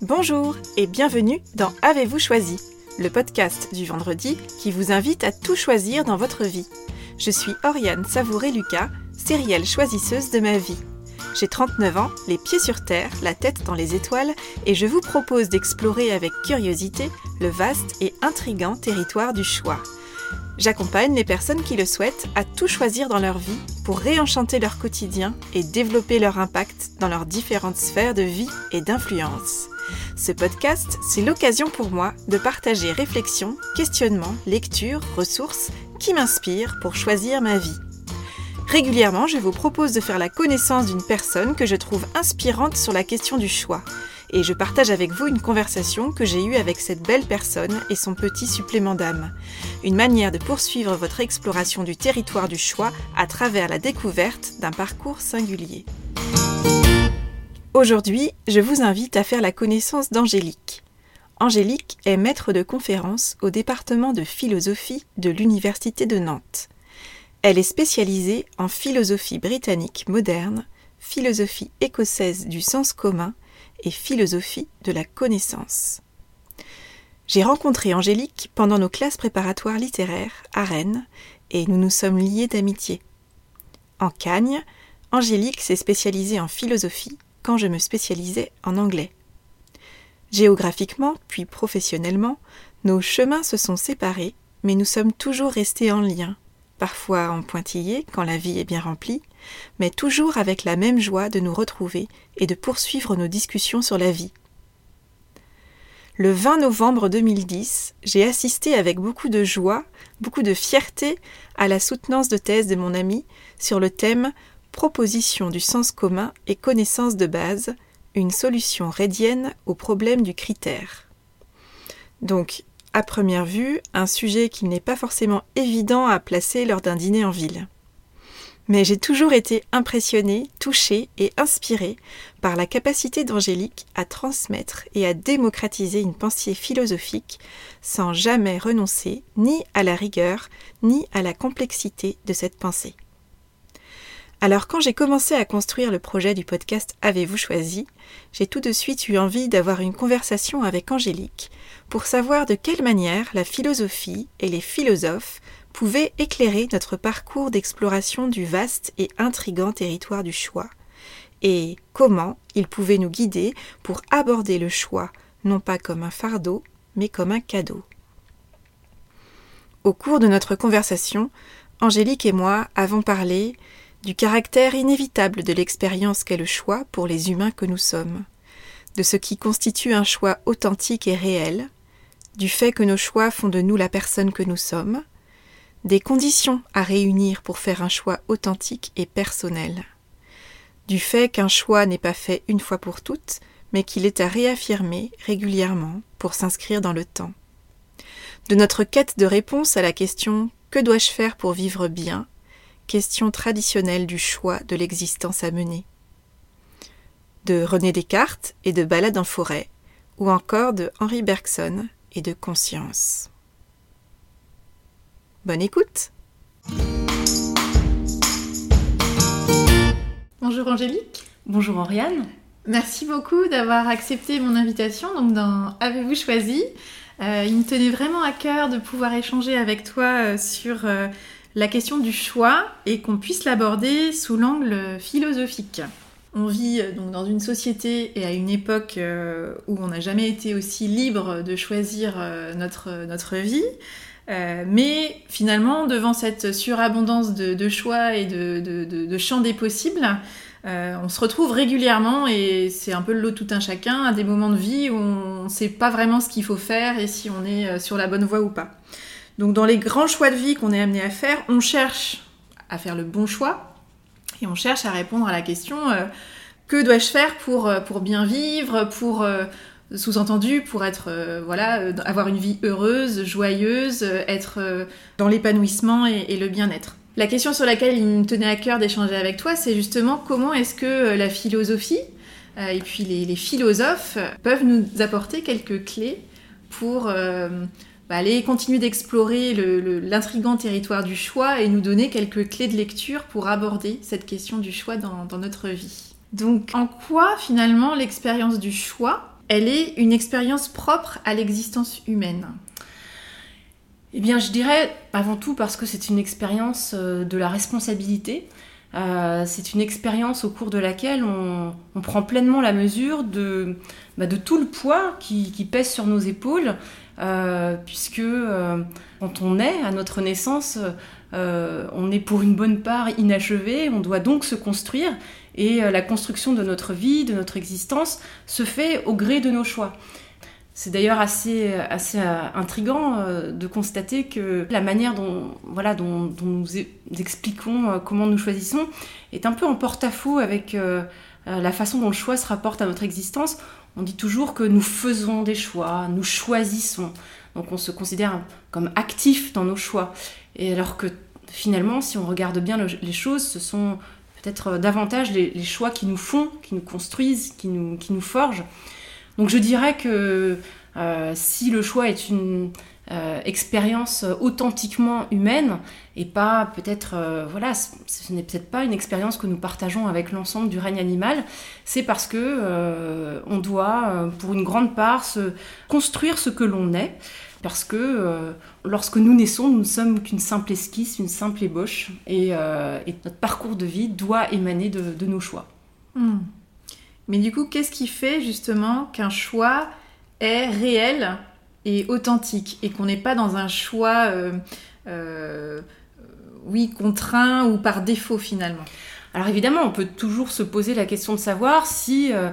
Bonjour et bienvenue dans Avez-vous choisi, le podcast du vendredi qui vous invite à tout choisir dans votre vie. Je suis Oriane Savouré-Lucas, sérielle choisisseuse de ma vie. J'ai 39 ans, les pieds sur terre, la tête dans les étoiles, et je vous propose d'explorer avec curiosité le vaste et intrigant territoire du choix. J'accompagne les personnes qui le souhaitent à tout choisir dans leur vie pour réenchanter leur quotidien et développer leur impact dans leurs différentes sphères de vie et d'influence. Ce podcast, c'est l'occasion pour moi de partager réflexions, questionnements, lectures, ressources qui m'inspirent pour choisir ma vie. Régulièrement, je vous propose de faire la connaissance d'une personne que je trouve inspirante sur la question du choix et je partage avec vous une conversation que j'ai eue avec cette belle personne et son petit supplément d'âme. Une manière de poursuivre votre exploration du territoire du choix à travers la découverte d'un parcours singulier. Aujourd'hui, je vous invite à faire la connaissance d'Angélique. Angélique est maître de conférence au département de philosophie de l'Université de Nantes. Elle est spécialisée en philosophie britannique moderne, philosophie écossaise du sens commun et philosophie de la connaissance. J'ai rencontré Angélique pendant nos classes préparatoires littéraires à Rennes et nous nous sommes liés d'amitié. En Cagne, Angélique s'est spécialisée en philosophie quand je me spécialisais en anglais. Géographiquement, puis professionnellement, nos chemins se sont séparés, mais nous sommes toujours restés en lien, parfois en pointillés quand la vie est bien remplie, mais toujours avec la même joie de nous retrouver et de poursuivre nos discussions sur la vie. Le 20 novembre 2010, j'ai assisté avec beaucoup de joie, beaucoup de fierté à la soutenance de thèse de mon ami sur le thème Proposition du sens commun et connaissance de base, une solution rédienne au problème du critère. Donc, à première vue, un sujet qui n'est pas forcément évident à placer lors d'un dîner en ville mais j'ai toujours été impressionnée, touchée et inspirée par la capacité d'Angélique à transmettre et à démocratiser une pensée philosophique sans jamais renoncer ni à la rigueur ni à la complexité de cette pensée. Alors quand j'ai commencé à construire le projet du podcast Avez-vous choisi, j'ai tout de suite eu envie d'avoir une conversation avec Angélique pour savoir de quelle manière la philosophie et les philosophes pouvait éclairer notre parcours d'exploration du vaste et intrigant territoire du choix, et comment il pouvait nous guider pour aborder le choix non pas comme un fardeau, mais comme un cadeau. Au cours de notre conversation, Angélique et moi avons parlé du caractère inévitable de l'expérience qu'est le choix pour les humains que nous sommes, de ce qui constitue un choix authentique et réel, du fait que nos choix font de nous la personne que nous sommes, des conditions à réunir pour faire un choix authentique et personnel, du fait qu'un choix n'est pas fait une fois pour toutes, mais qu'il est à réaffirmer régulièrement pour s'inscrire dans le temps, de notre quête de réponse à la question Que dois-je faire pour vivre bien? Question traditionnelle du choix de l'existence à mener, de René Descartes et de Balade en forêt, ou encore de Henri Bergson et de Conscience. Bonne écoute Bonjour Angélique. Bonjour Oriane. Merci beaucoup d'avoir accepté mon invitation donc dans Avez-vous choisi? Euh, Il me tenait vraiment à cœur de pouvoir échanger avec toi euh, sur euh, la question du choix et qu'on puisse l'aborder sous l'angle philosophique. On vit donc dans une société et à une époque où on n'a jamais été aussi libre de choisir notre, notre vie. Euh, mais finalement, devant cette surabondance de, choix et de, champs des possibles, euh, on se retrouve régulièrement, et c'est un peu le lot tout un chacun, à des moments de vie où on ne sait pas vraiment ce qu'il faut faire et si on est euh, sur la bonne voie ou pas. Donc dans les grands choix de vie qu'on est amené à faire, on cherche à faire le bon choix et on cherche à répondre à la question que dois-je faire pour, pour bien vivre, pour sous-entendu pour être euh, voilà euh, avoir une vie heureuse, joyeuse, euh, être dans l'épanouissement et, le bien-être. La question sur laquelle il me tenait à cœur d'échanger avec toi, c'est justement comment est-ce que la philosophie et puis les, philosophes peuvent nous apporter quelques clés pour bah, aller continuer d'explorer l'intrigant territoire du choix et nous donner quelques clés de lecture pour aborder cette question du choix dans notre vie. Donc en quoi finalement l'expérience du choix elle est une expérience propre à l'existence humaine? Eh bien, je dirais avant tout parce que c'est une expérience euh, de la responsabilité. Euh, c'est une expérience au cours de laquelle on, prend pleinement la mesure de, bah, de tout le poids qui, pèse sur nos épaules, euh, puisque quand on est à notre naissance, on est pour une bonne part inachevé, on doit donc se construire, et la construction de notre vie, de notre existence, se fait au gré de nos choix. C'est d'ailleurs assez, assez euh, intriguant euh, de constater que la manière dont, voilà, dont, nous expliquons euh, comment nous choisissons est un peu en porte-à-faux avec la façon dont le choix se rapporte à notre existence. On dit toujours que nous faisons des choix, nous choisissons. Donc on se considère comme actif dans nos choix. Et alors que finalement, si on regarde bien les choses, ce sont peut-être davantage les, choix qui nous font, qui nous construisent, qui nous, qui nous forgent. Donc je dirais que euh, si le choix est une euh, expérience authentiquement humaine et pas peut-être, euh, voilà, ce n'est peut-être pas une expérience que nous partageons avec l'ensemble du règne animal, c'est parce que on doit, pour une grande part, se construire ce que l'on est. Parce que lorsque nous naissons, nous ne sommes qu'une simple esquisse, une simple ébauche, et, notre parcours de vie doit émaner de, nos choix. Hmm. Mais du coup, qu'est-ce qui fait justement qu'un choix est réel authentique et qu'on n'est pas dans un choix, euh, euh, oui, contraint ou par défaut finalement Alors évidemment, on peut toujours se poser la question de savoir si euh,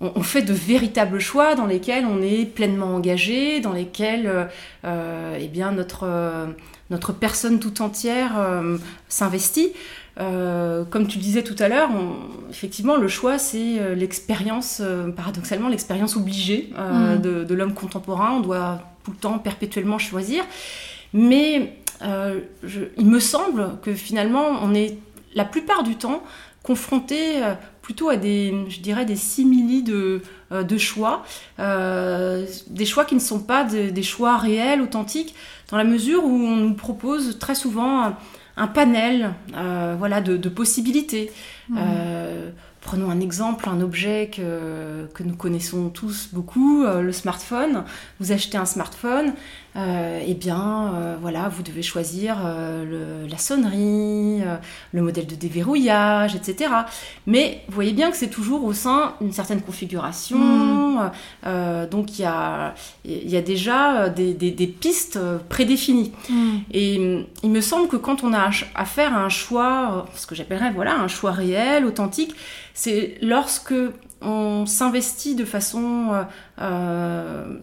on, fait de véritables choix dans lesquels on est pleinement engagé, dans lesquels eh bien, notre personne tout entière s'investit. Euh, comme tu le disais tout à l'heure, effectivement, le choix, c'est euh, l'expérience, euh, paradoxalement, l'expérience obligée mm. de, l'homme contemporain. On doit tout le temps, perpétuellement choisir. Mais il me semble que finalement, on est la plupart du temps confronté plutôt à des, je dirais, des simili de, de choix, des choix qui ne sont pas des choix réels, authentiques, dans la mesure où on nous propose très souvent un panel euh, voilà, de, possibilités. Mmh. Euh, prenons un exemple, un objet que, que nous connaissons tous beaucoup, euh, le smartphone. Vous achetez un smartphone, eh bien, euh, voilà, vous devez choisir euh, la sonnerie, le modèle de déverrouillage, etc. Mais vous voyez bien que c'est toujours au sein d'une certaine configuration. Mm. donc il y a, y a déjà des, des, pistes prédéfinies. Mm. Et il me semble que quand on a affaire à un choix, ce que j'appellerais voilà, un choix réel, authentique, c'est lorsque on s'investit de façon euh,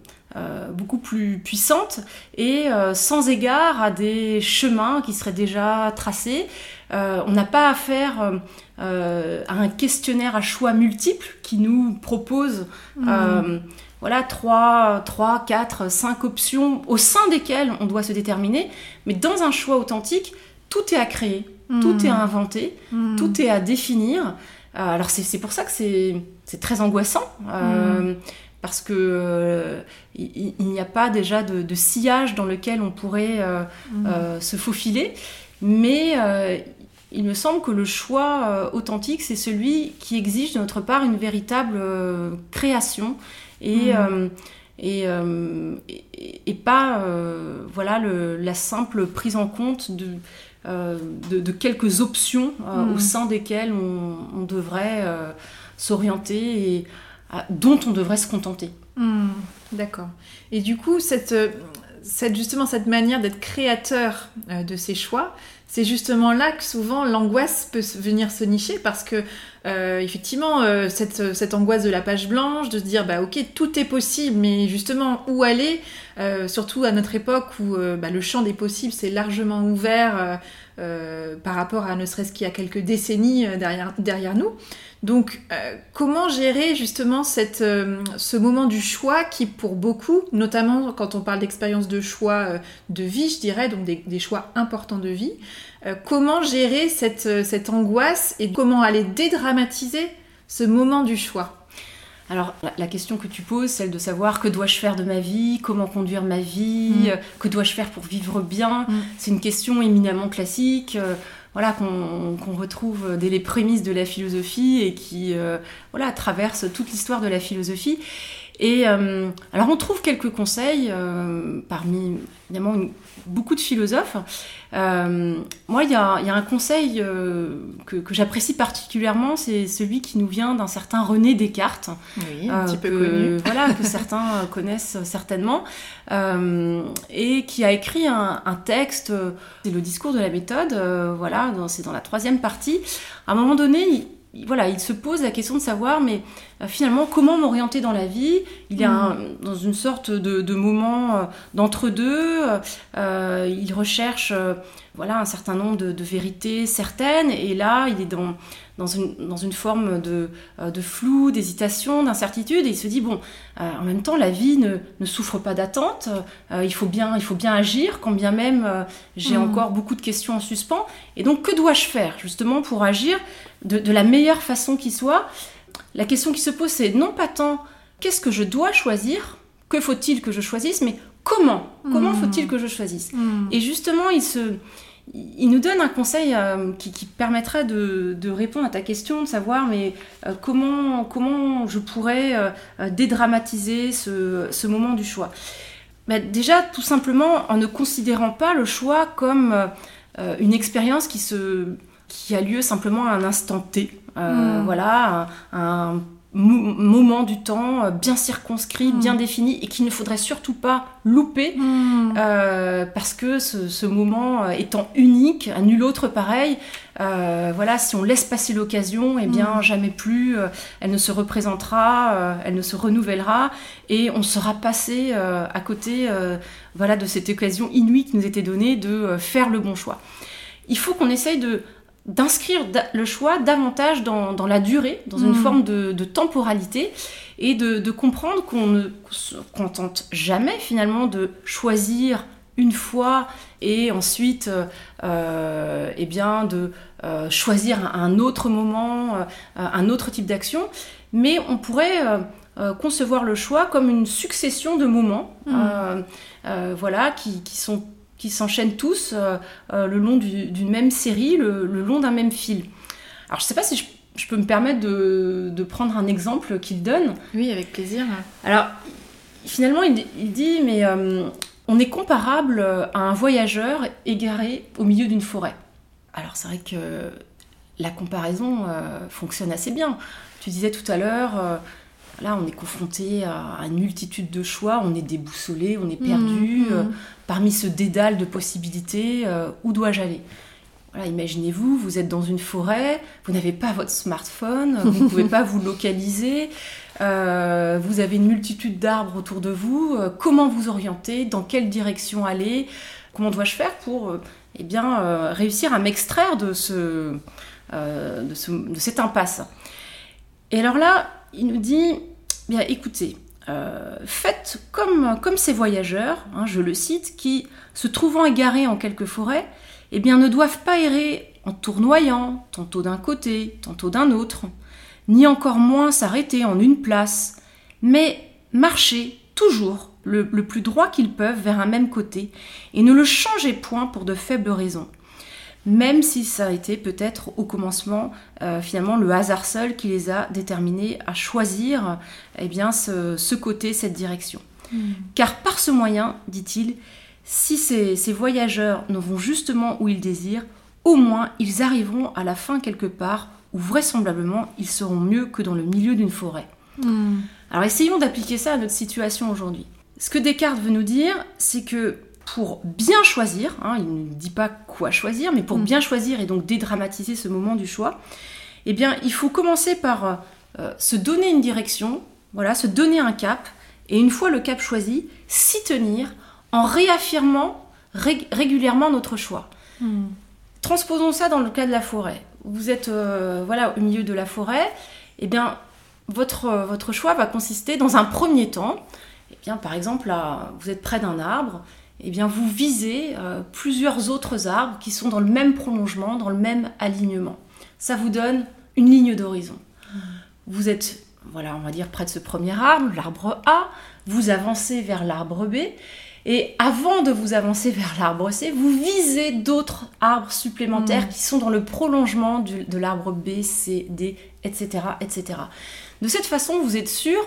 beaucoup plus puissante et euh, sans égard à des chemins qui seraient déjà tracés. Euh, on n'a pas affaire à un questionnaire à choix multiples qui nous propose mmh. voilà, 3, 3, 4, 5 options au sein desquelles on doit se déterminer. Mais dans un choix authentique, tout est à créer, tout mmh. est à inventer, mmh. tout est à définir. alors c'est pour ça que c'est très angoissant parce que euh, il, n'y a pas déjà de, sillage dans lequel on pourrait euh, mm. euh, se faufiler, mais il me semble que le choix authentique, c'est celui qui exige de notre part une véritable création et, mm. et, et, pas voilà, le, la simple prise en compte de, de, quelques options au mm. sein desquelles on, on devrait s'orienter et dont on devrait se contenter. Hmm, d'accord. Et du coup, cette, euh, cette, justement cette manière d'être créateur euh, de ses choix, c'est justement là que souvent l'angoisse peut venir se nicher parce que euh, effectivement cette, cette, angoisse de la page blanche, de se dire bah ok tout est possible, mais justement où aller, surtout à notre époque où bah, le champ des possibles s'est largement ouvert par rapport à ne serait-ce qu'il y a quelques décennies derrière, derrière nous. Donc, euh, comment gérer justement cette, euh, ce moment du choix qui, pour beaucoup, notamment quand on parle d'expérience de choix euh, de vie, je dirais, donc des, choix importants de vie, comment gérer cette, cette angoisse et comment aller dédramatiser ce moment du choix? Alors, la, question que tu poses, celle de savoir que dois-je faire de ma vie, comment conduire ma vie, mm. que dois-je faire pour vivre bien, mm. c'est une question éminemment classique voilà, qu'on retrouve dès les prémices de la philosophie et qui euh, voilà, traverse toute l'histoire de la philosophie. Et euh, alors on trouve quelques conseils euh, parmi évidemment beaucoup de philosophes. Euh, moi, il y, a, un conseil que, j'apprécie particulièrement, c'est celui qui nous vient d'un certain René Descartes. Oui, un petit peu connu. Voilà, que certains connaissent certainement. et qui a écrit un, un texte, c'est le discours de la méthode, voilà, c'est dans la troisième partie. À un moment donné, voilà, il se pose la question de savoir, mais euh, finalement, comment m'orienter dans la vie? Il est mm. dans une sorte de, moment euh, d'entre-deux. Euh, il recherche voilà, un certain nombre de, vérités certaines, et là, il est dans, dans, une, dans une forme de, de flou, d'hésitation, d'incertitude, et il se dit, bon, en même temps, la vie ne, ne souffre pas d'attente, il, faut bien, il faut bien agir, quand bien même j'ai mm. encore beaucoup de questions en suspens, et donc, que dois-je faire, justement, pour agir de, la meilleure façon qui soit? La question qui se pose, c'est non pas tant qu'est-ce que je dois choisir, que faut-il que je choisisse, mais comment? Comment hmm. faut-il que je choisisse? Hmm. Et justement, il, se, il nous donne un conseil euh, qui, permettrait de, répondre à ta question, de savoir mais euh, comment, comment je pourrais euh, dédramatiser ce, moment du choix. Bah, déjà, tout simplement en ne considérant pas le choix comme une expérience qui se qui a lieu simplement à un instant T. Hmm. Voilà, un, moment du temps euh, bien circonscrit, bien hmm. défini et qu'il ne faudrait surtout pas louper hmm. euh, parce que ce, moment étant unique, à nul autre pareil, voilà, si on laisse passer l'occasion, et eh bien jamais plus elle ne se représentera, elle ne se renouvellera et on sera passé à côté voilà, de cette occasion inouïe qui nous était donnée de faire le bon choix. Il faut qu'on essaye de d'inscrire le choix davantage dans, la durée, dans une mm. forme de, temporalité, et de, comprendre qu'on ne se contente jamais finalement de choisir une fois et ensuite euh, eh bien de euh, choisir un autre moment, euh, un autre type d'action, mais on pourrait concevoir le choix comme une succession de moments, mm. voilà, qui, qui sont qui s'enchaînent tous euh, euh, le long d'une même série, le, long d'un même fil. Alors je ne sais pas si je, peux me permettre de, prendre un exemple qu'il donne. Oui, avec plaisir. Alors finalement, il, dit, mais euh, on est comparable à un voyageur égaré au milieu d'une forêt. Alors c'est vrai que la comparaison fonctionne assez bien. Tu disais tout à l'heure, là on est confronté à une multitude de choix, on est déboussolé, on est perdu. Mmh, mmh parmi ce dédale de possibilités, euh, où dois-je aller? Voilà, imaginez-vous, vous êtes dans une forêt, vous n'avez pas votre smartphone, vous ne pouvez pas vous localiser, euh, vous avez une multitude d'arbres autour de vous, euh, comment vous orienter, dans quelle direction aller, comment dois-je faire pour eh bien, réussir à m'extraire de, ce, de, ce, de cette impasse? Et alors là, il nous dit, bien écoutez, euh, faites comme, ces voyageurs, hein, je le cite, qui, se trouvant égarés en quelque forêt, eh bien, ne doivent pas errer en tournoyant, tantôt d'un côté, tantôt d'un autre, ni encore moins s'arrêter en une place, mais marcher toujours le, le plus droit qu'ils peuvent vers un même côté, et ne le changez point pour de faibles raisons même si ça a été peut-être au commencement euh, finalement le hasard seul qui les a déterminés à choisir eh bien, ce, côté, cette direction. Hmm. Car par ce moyen, dit-il, si ces, voyageurs ne vont justement où ils désirent, au moins ils arriveront à la fin quelque part où vraisemblablement ils seront mieux que dans le milieu d'une forêt. Hmm. Alors essayons d'appliquer ça à notre situation aujourd'hui. Ce que Descartes veut nous dire, c'est que pour bien choisir, hein, il ne dit pas quoi choisir, mais pour mm. bien choisir et donc dédramatiser ce moment du choix, eh bien, il faut commencer par euh, se donner une direction, voilà, se donner un cap, et une fois le cap choisi, s'y tenir en réaffirmant régulièrement notre choix. Mm. Transposons ça dans le cas de la forêt. Vous êtes euh, voilà au milieu de la forêt, eh bien, votre, votre choix va consister dans un premier temps, eh bien, par exemple, vous êtes près d'un arbre, eh bien, vous visez euh, plusieurs autres arbres qui sont dans le même prolongement, dans le même alignement. Ça vous donne une ligne d'horizon. Vous êtes, voilà, on va dire près de ce premier arbre, l'arbre A, vous avancez vers l'arbre B, et avant de vous avancer vers l'arbre C, vous visez d'autres arbres supplémentaires hmm. qui sont dans le prolongement de l'arbre B, C, D, etc., etc. De cette façon, vous êtes sûr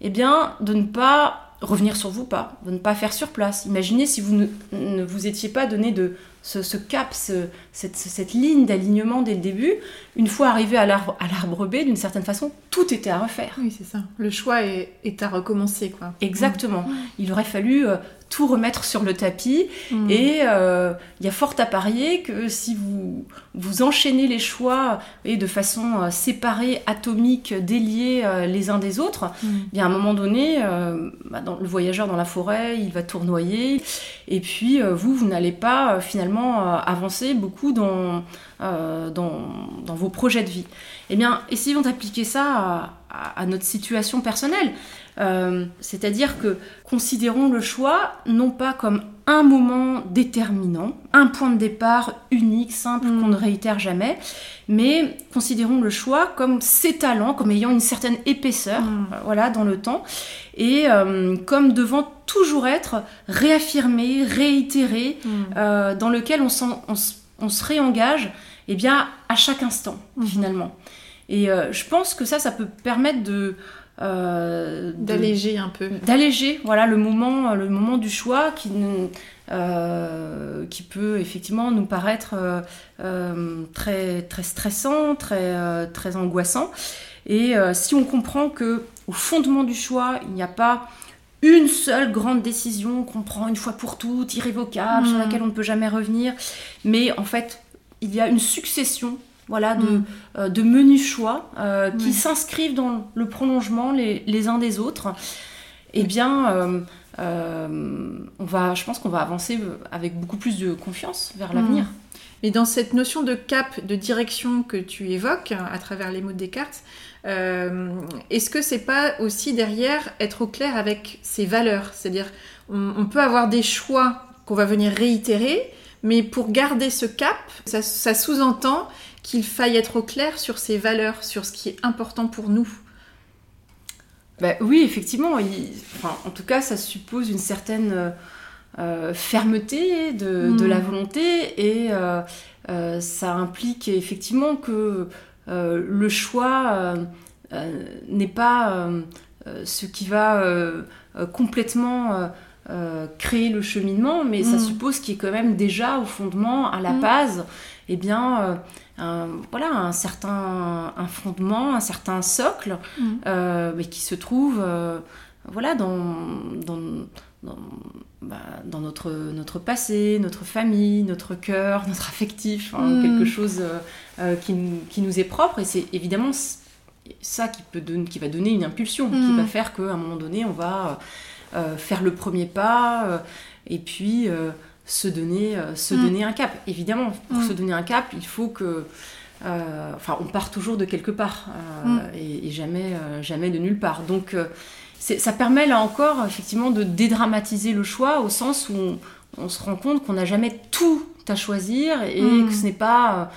eh bien, de ne pas revenir sur vous pas, ne pas faire sur place. Imaginez si vous ne, vous étiez pas donné de ce, cap, cette, ligne d'alignement dès le début. Une fois arrivé à l'arbre B, d'une certaine façon, tout était à refaire. Oui, c'est ça. Le choix est, à recommencer, quoi. Exactement. Il aurait fallu euh, tout remettre sur le tapis. Mm. Et euh, il y a fort à parier que si vous, vous enchaînez les choix et de façon euh, séparée, atomique, déliée euh, les uns des autres, mm. eh bien à un moment donné, bah, dans, le voyageur dans la forêt, il va tournoyer. Et puis vous, vous n'allez pas finalement avancer beaucoup dans, dans, vos projets de vie. Eh bien, essayons d'appliquer ça à notre situation personnelle. Euh, c'est-à-dire que considérons le choix non pas comme un moment déterminant, un point de départ unique, simple, mm. qu'on ne réitère jamais, mais considérons le choix comme s'étalant, comme ayant une certaine épaisseur, mm. euh, voilà, dans le temps, et euh, comme devant toujours être réaffirmé, réitéré, mm. dans lequel on, on, se réengage, eh bien, à chaque instant, finalement. Et je pense que ça, ça peut permettre de d'alléger un peu. D'alléger, voilà, le moment, le moment du choix qui, euh, qui peut effectivement nous paraître euh, très, très stressant, très, très angoissant. Et si on comprend que au fondement du choix, il n'y a pas une seule grande décision qu'on prend une fois pour toutes, irrévocable, sur hmm. laquelle on ne peut jamais revenir, mais en fait, il y a une succession voilà, de, mm. euh, de menus choix euh, qui s'inscrivent dans le prolongement les, uns des autres, eh bien, euh, on va, je pense qu'on va avancer avec beaucoup plus de confiance vers l'avenir. Mm. Et dans cette notion de cap, de direction que tu évoques à travers les mots de Descartes, est-ce que c'est pas aussi derrière être au clair avec ses valeurs? C'est-à-dire, on, peut avoir des choix qu'on va venir réitérer, mais pour garder ce cap, ça sous-entend qu'il faille être au clair sur ses valeurs, sur ce qui est important pour nous. Bah, oui, effectivement. en tout cas, ça suppose une certaine euh, euh, fermeté de, mm. la volonté et euh, ça implique effectivement que le choix n'est pas ce qui va complètement créer le cheminement, mais ça mm. suppose qu'il y ait quand même déjà au fondement, à la mm. base, eh bien, un, voilà, un certain un fondement, un certain socle, mm. euh, mais qui se trouve euh, voilà, dans, dans, bah, dans, notre, notre passé, notre famille, notre cœur, notre affectif, hein, quelque chose euh, qui, qui, nous est propre. Et c'est évidemment ça qui, peut donner, qui va donner une impulsion, qui va faire qu'à un moment donné, on va faire le premier pas, et puis se donner, euh, se mm. donner un cap. Évidemment, pour mm. se donner un cap, il faut que... Euh, enfin, on part toujours de quelque part euh, mm. et, jamais, jamais de nulle part. Donc, ça permet là encore, effectivement, de dédramatiser le choix au sens où on, se rend compte qu'on n'a jamais tout à choisir et que ce n'est pas...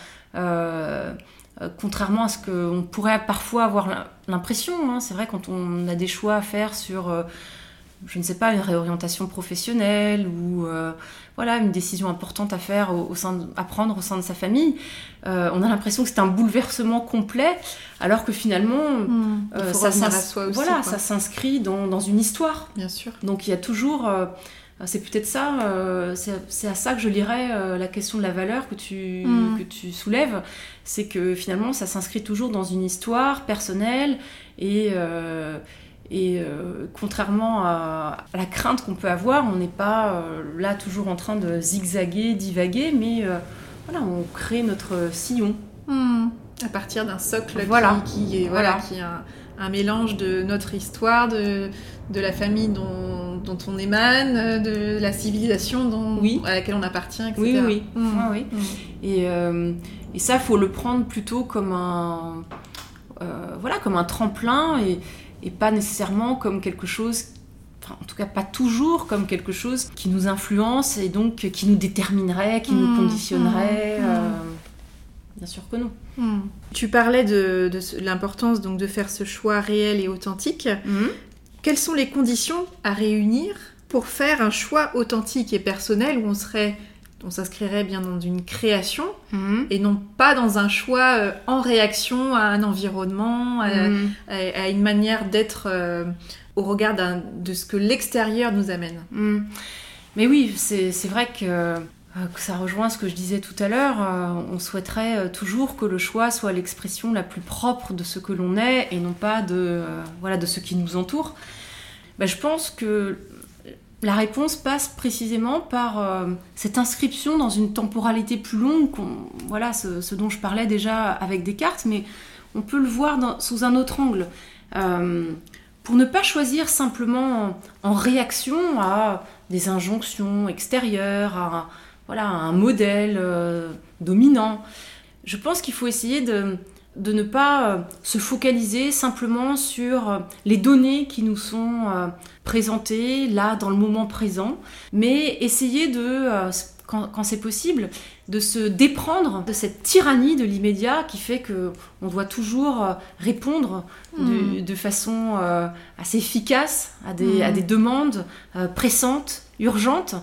contrairement à ce qu'on pourrait parfois avoir l'impression, hein, c'est vrai quand on a des choix à faire sur je ne sais pas, une réorientation professionnelle ou euh, voilà une décision importante à faire au, sein à prendre au sein de sa famille. Euh, on a l'impression que c'est un bouleversement complet, alors que finalement, hmm. euh, ça, voilà, ça s'inscrit dans, dans, une histoire. Bien sûr. Donc il y a toujours, c'est peut-être ça, c'est à ça que je lirais la question de la valeur que tu, hmm. que tu soulèves, c'est que finalement ça s'inscrit toujours dans une histoire personnelle et et euh, contrairement à, la crainte qu'on peut avoir, on n'est pas euh, là toujours en train de zigzaguer, divaguer, mais euh, voilà, on crée notre sillon. Hmm. À partir d'un socle qui, est, voilà. qui est un, mélange de notre histoire, de, de la famille dont, dont, on émane, de la civilisation dont, oui. à laquelle on appartient, etc. Oui, oui. Hmm. oui. Hmm. Et, et, ça, il faut le prendre plutôt comme un, voilà, comme un tremplin. Et, et pas nécessairement comme quelque chose Enfin, en tout cas pas toujours comme quelque chose qui nous influence et donc qui nous déterminerait, qui nous mmh, conditionnerait. Mmh, mmh. Euh, bien sûr que non. Tu parlais de, l'importance donc de faire ce choix réel et authentique. Quelles sont les conditions à réunir pour faire un choix authentique et personnel où on serait on s'inscrirait bien dans une création mhm. et non pas dans un choix euh, en réaction à un environnement, à, mhm. une manière d'être euh, au regard de ce que l'extérieur nous amène. Hmm. Mais oui, c'est vrai que que ça rejoint ce que je disais tout à l'heure, on souhaiterait toujours que le choix soit l'expression la plus propre de ce que l'on est et non pas de, voilà, de ce qui nous entoure. Ben, je pense que la réponse passe précisément par euh, cette inscription dans une temporalité plus longue, voilà ce, dont je parlais déjà avec Descartes, mais on peut le voir sous un autre angle. Euh, pour ne pas choisir simplement en, réaction à des injonctions extérieures, à, voilà, un modèle euh, dominant, je pense qu'il faut essayer de, de ne pas euh, se focaliser simplement sur euh, les données qui nous sont euh, présentées là dans le moment présent, mais essayer de, quand, c'est possible, de se déprendre de cette tyrannie de l'immédiat qui fait que on doit toujours répondre de, hmm. façon assez efficace à des, à hmm. des demandes pressantes, urgentes.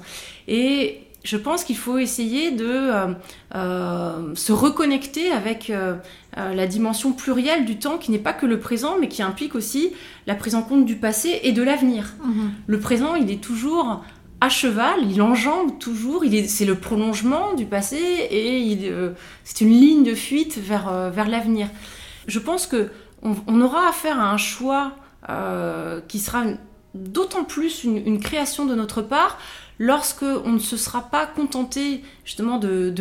Et je pense qu'il faut essayer de euh, euh, se reconnecter avec euh, la dimension plurielle du temps qui n'est pas que le présent, mais qui implique aussi la prise en compte du passé et de l'avenir. Mhm. Le présent, il est toujours à cheval, il enjambe toujours, c'est le prolongement du passé et c'est une ligne de fuite vers, vers l'avenir. Je pense que on, aura affaire à un choix qui sera d'autant plus une, création de notre part lorsque on ne se sera pas contenté justement de,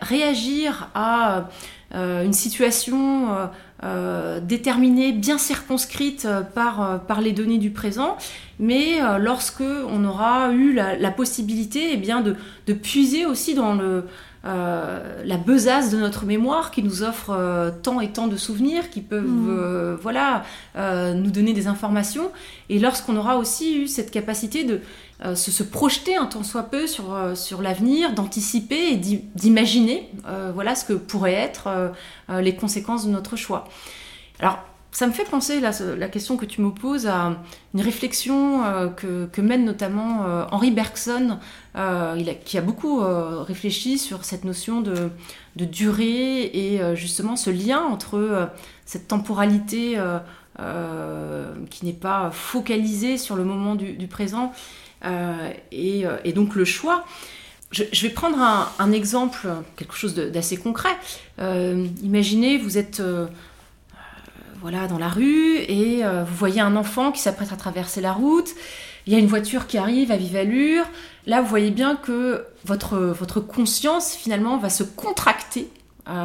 réagir à euh, une situation euh, euh, déterminée, bien circonscrite par, par les données du présent, mais lorsque on aura eu la, possibilité eh bien, de, de, puiser aussi dans le, la besace de notre mémoire qui nous offre tant et tant de souvenirs qui peuvent mmh. voilà, nous donner des informations, et lorsqu'on aura aussi eu cette capacité de euh, se, projeter un tant soit peu sur, euh, l'avenir, d'anticiper et d'imaginer euh, voilà ce que pourraient être les conséquences de notre choix. Alors, ça me fait penser, la, question que tu me poses, à une réflexion que, mène notamment Henri Bergson, qui a beaucoup réfléchi sur cette notion de, de durée et justement ce lien entre cette temporalité qui n'est pas focalisée sur le moment du présent euh, euh, et, donc le choix. Je, vais prendre un, exemple, quelque chose d'assez concret. Euh, imaginez, vous êtes voilà, dans la rue et vous voyez un enfant qui s'apprête à traverser la route. Il y a une voiture qui arrive à vive allure. Là, vous voyez bien que votre, votre conscience, finalement, va se contracter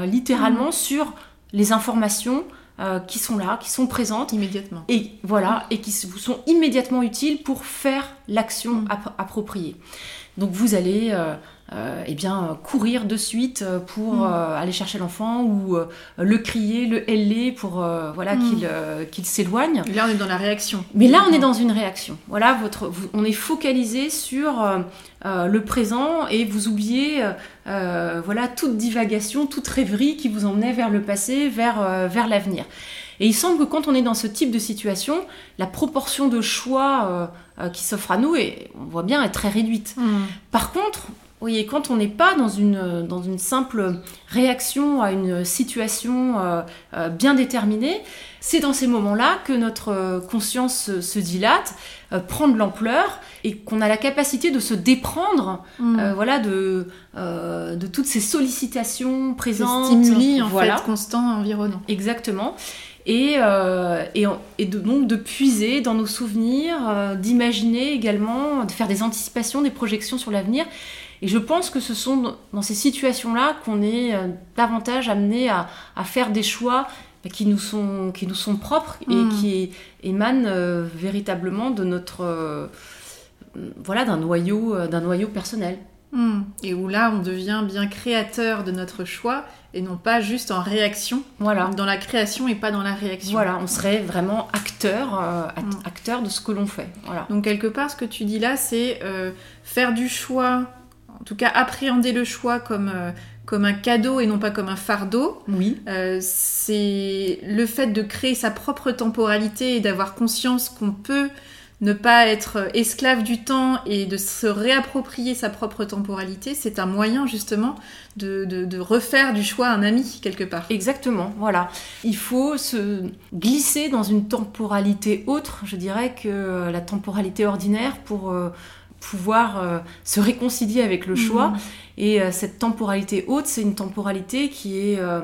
littéralement mmh. sur les informations euh, qui sont là, qui sont présentes. Immédiatement. Et voilà, et qui vous sont immédiatement utiles pour faire l'action mm. appropriée. Donc vous allez euh, euh, eh bien, courir de suite pour mm. aller chercher l'enfant ou le crier, le heller pour voilà, mm. qu'il s'éloigne. Là, on est dans la réaction. Mais là, on est dans une réaction. Voilà, votre, on est focalisé sur le présent et vous oubliez euh, voilà, toute divagation, toute rêverie qui vous emmenait vers le passé, vers, euh, vers l'avenir. Et il semble que quand on est dans ce type de situation, la proportion de choix euh, qui s'offre à nous, et on voit bien, est très réduite. Hmm. Par contre, voyez, quand on n'est pas dans une, dans une simple réaction à une situation bien déterminée, c'est dans ces moments-là que notre conscience se dilate, prend de l'ampleur et qu'on a la capacité de se déprendre mm. euh, voilà, de, euh, de toutes ces sollicitations présentes. stimuli en voilà. fait constants environnants. Exactement. Et, euh, et, et de, donc de puiser dans nos souvenirs, d'imaginer également, de faire des anticipations, des projections sur l'avenir. Et je pense que ce sont dans ces situations-là qu'on est davantage amené à, à, faire des choix qui nous sont, qui nous sont propres et mm. qui émanent véritablement de notre voilà, d'un noyau, euh, d'un noyau personnel. Hmm. Et où là, on devient bien créateur de notre choix et non pas juste en réaction. Voilà. Dans la création et pas dans la réaction. Voilà, on serait vraiment acteur, euh, hmm. acteur de ce que l'on fait. Voilà. Donc quelque part, ce que tu dis là, c'est euh, faire du choix, en tout cas appréhender le choix comme comme un cadeau et non pas comme un fardeau. Oui. c'est le fait de créer sa propre temporalité et d'avoir conscience qu'on peut ne pas être esclave du temps et de se réapproprier sa propre temporalité, c'est un moyen justement de, de, refaire du choix un ami quelque part. Exactement, voilà. Il faut se glisser dans une temporalité autre, je dirais, que la temporalité ordinaire pour... Euh, pouvoir euh, se réconcilier avec le choix. Mhm. Et euh, cette temporalité haute, c'est une temporalité qui est, euh,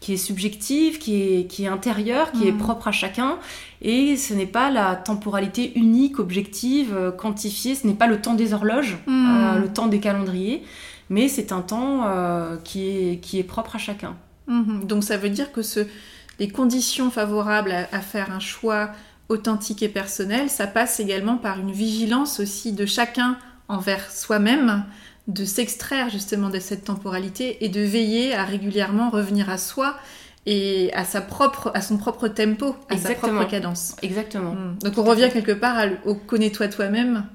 qui est subjective, qui est, qui est intérieure, qui est mhm. propre à chacun. Et ce n'est pas la temporalité unique, objective, quantifiée. Ce n'est pas le temps des horloges, mhm. le temps des calendriers. Mais c'est un temps qui, est, qui est propre à chacun. Donc ça veut dire que ce, les conditions favorables à faire un choix authentique et personnel, ça passe également par une vigilance aussi de chacun envers soi-même, de s'extraire justement de cette temporalité et de veiller à régulièrement revenir à soi et à sa propre à son propre tempo, à sa propre cadence. Exactement. Hmm. Donc on revient quelque part au connais-toi toi-même.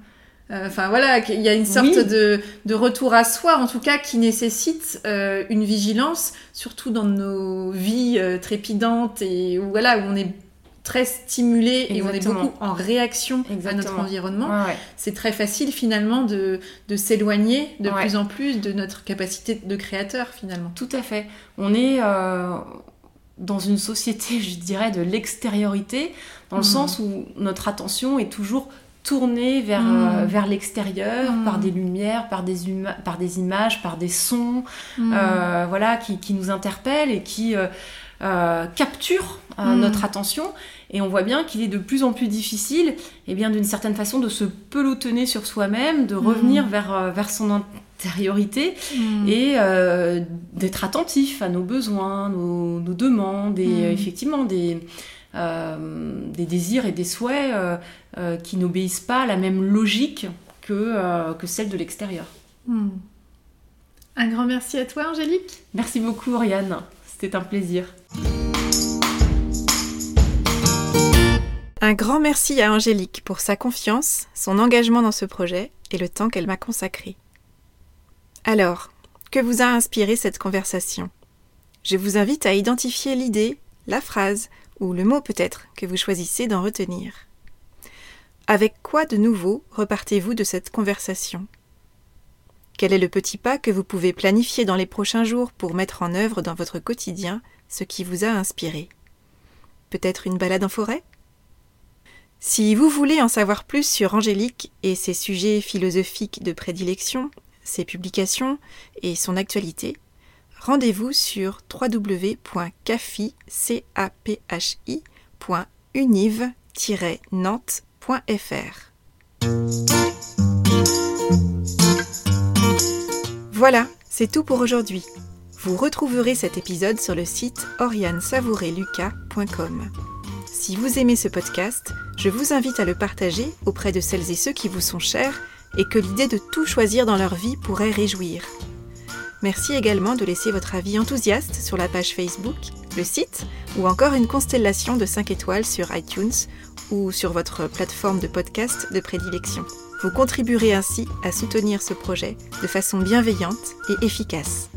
Euh, enfin voilà, il y a une sorte de, retour à soi, en tout cas, qui nécessite euh, une vigilance, surtout dans nos vies euh, trépidantes et où, voilà, où on est très stimulé et on est beaucoup en réaction à notre environnement, c'est très facile finalement de, s'éloigner de plus en plus de notre capacité de créateur finalement. Tout à fait. On est euh, dans une société, je dirais, de l'extériorité, dans le mmh. sens où notre attention est toujours tournée vers, mmh. euh, vers l'extérieur, mmh. par des lumières, par des, par des images, par des sons, euh, voilà, qui, qui, nous interpellent et qui euh, capture euh, hmm. notre attention et on voit bien qu'il est de plus en plus difficile et eh bien d'une certaine façon de se pelotonner sur soi-même, de revenir hmm. vers, euh, vers son intériorité hmm. et d'être attentif à nos besoins, nos, demandes et effectivement des, des désirs et des souhaits qui n'obéissent pas à la même logique que, que celle de l'extérieur. Un grand merci à toi Angélique. Merci beaucoup Oriane. C'est un plaisir. Un grand merci à Angélique pour sa confiance, son engagement dans ce projet et le temps qu'elle m'a consacré. Alors, que vous a inspiré cette conversation? Je vous invite à identifier l'idée, la phrase ou le mot peut-être que vous choisissez d'en retenir. Avec quoi de nouveau repartez-vous de cette conversation? Quel est le petit pas que vous pouvez planifier dans les prochains jours pour mettre en œuvre dans votre quotidien ce qui vous a inspiré? Peut-être une balade en forêt? Si vous voulez en savoir plus sur Angélique et ses sujets philosophiques de prédilection, ses publications et son actualité, rendez-vous sur www.cafi-nantes.fr. Voilà, c'est tout pour aujourd'hui. Vous retrouverez cet épisode sur le site oriansavoureluca.com. Si vous aimez ce podcast, je vous invite à le partager auprès de celles et ceux qui vous sont chers et que l'idée de tout choisir dans leur vie pourrait réjouir. Merci également de laisser votre avis enthousiaste sur la page Facebook, le site ou encore une constellation de 5 étoiles sur iTunes ou sur votre plateforme de podcast de prédilection. Vous contribuerez ainsi à soutenir ce projet de façon bienveillante et efficace.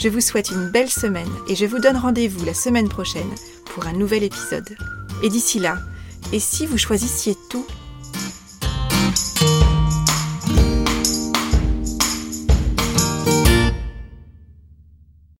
Je vous souhaite une belle semaine et je vous donne rendez-vous la semaine prochaine pour un nouvel épisode. Et d'ici là, et si vous choisissiez tout